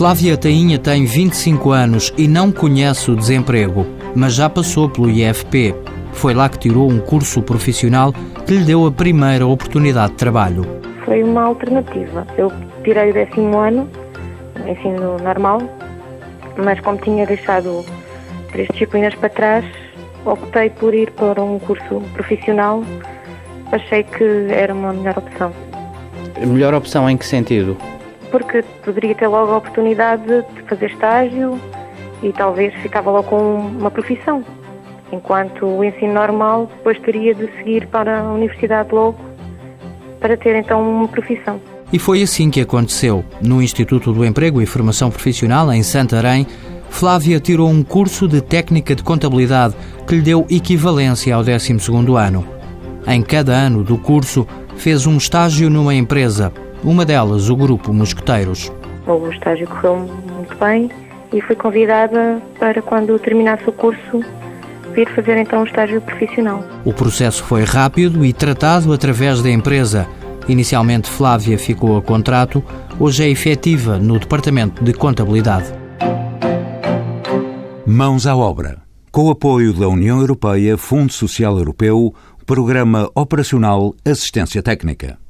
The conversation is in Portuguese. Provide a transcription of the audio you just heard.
Flávia Tainha tem 25 anos e não conhece o desemprego, mas já passou pelo IFP. Foi lá que tirou um curso profissional que lhe deu a primeira oportunidade de trabalho. Foi uma alternativa. Eu tirei o décimo ano, ensino normal, mas como tinha deixado três disciplinas para trás, optei por ir para um curso profissional. Achei que era uma melhor opção. Melhor opção em que sentido? Porque poderia ter logo a oportunidade de fazer estágio e talvez ficava logo com uma profissão. Enquanto o ensino normal depois teria de seguir para a universidade logo para ter então uma profissão. E foi assim que aconteceu. No Instituto do Emprego e Formação Profissional, em Santarém, Flávia tirou um curso de técnica de contabilidade que lhe deu equivalência ao 12º ano. Em cada ano do curso, fez um estágio numa empresa, uma delas o Grupo Mosqueteiros. O estágio correu muito bem e fui convidada para, quando terminasse o curso, vir fazer então um estágio profissional. O processo foi rápido e tratado através da empresa. Inicialmente Flávia ficou a contrato, hoje é efetiva no Departamento de Contabilidade. Mãos à obra. Com o apoio da União Europeia, Fundo Social Europeu, Programa Operacional Assistência Técnica.